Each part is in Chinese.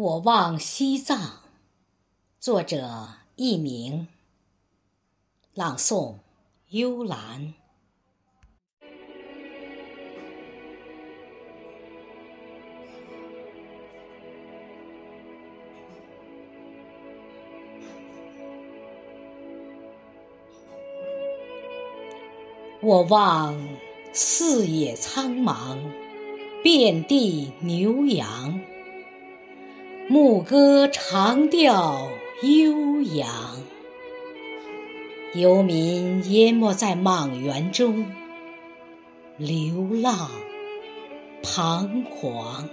我望西藏，作者佚名，朗诵幽兰。我望四野苍茫，遍地牛羊，牧歌长调悠扬，游民淹没在莽原中，流浪彷徨，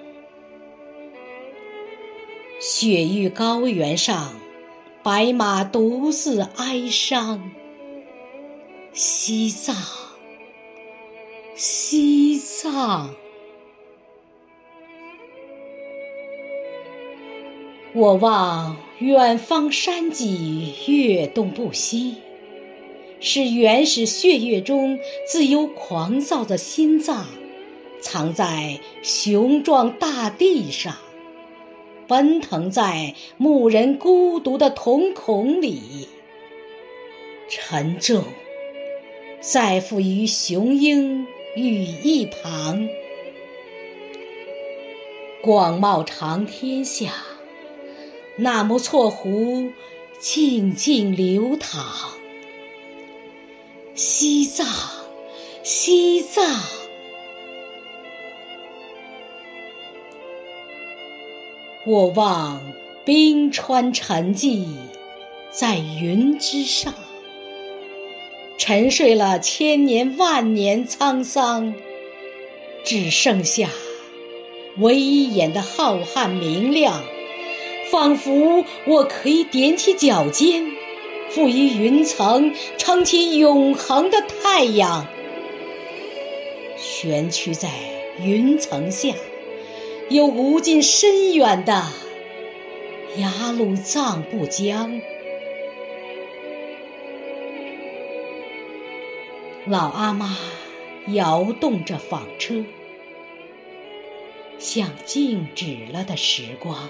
雪域高原上，白马独自哀伤。西藏，西藏，我望远方山脊跃动不息，是原始血液中自由狂躁的心脏，藏在雄壮大地上，奔腾在牧人孤独的瞳孔里，沉重。再附于雄鹰羽翼旁，广袤长天下，纳木错湖静静流淌。西藏，西藏，我望冰川沉寂在云之上。沉睡了千年万年沧桑，只剩下威严的浩瀚明亮，仿佛我可以踮起脚尖，赋予云层撑起永恒的太阳。悬曲在云层下，有无尽深远的雅鲁藏布江。老阿妈摇动着纺车，像静止了的时光。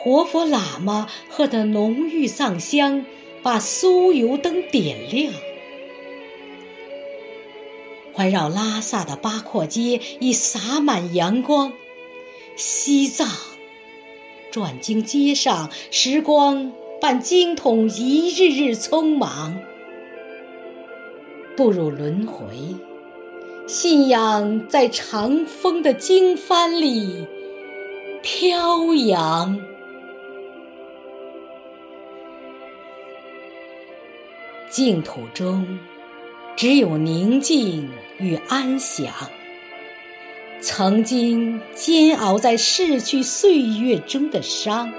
活佛喇嘛喝的浓郁藏香，把酥油灯点亮。环绕拉萨的八廓街已洒满阳光。西藏，转经街上，时光伴经筒一日日匆忙。步入轮回，信仰在长风的经幡里飘扬。净土中只有宁静与安详。曾经煎熬在逝去岁月中的伤。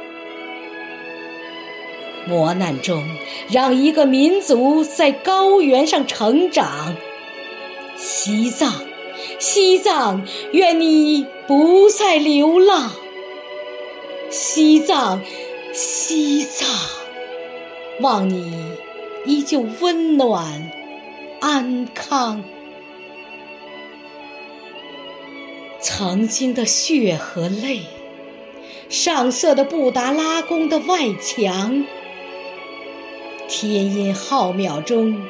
磨难中，让一个民族在高原上成长。西藏，西藏，愿你不再流浪。西藏，西藏，望你依旧温暖安康。曾经的血和泪，上色的布达拉宫的外墙。天音浩渺中，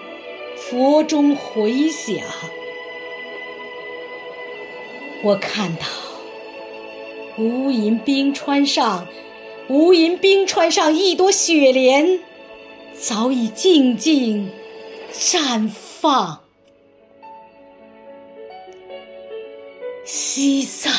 佛钟回响。我看到无垠冰川上，无垠冰川上一朵雪莲，早已静静绽放。西藏，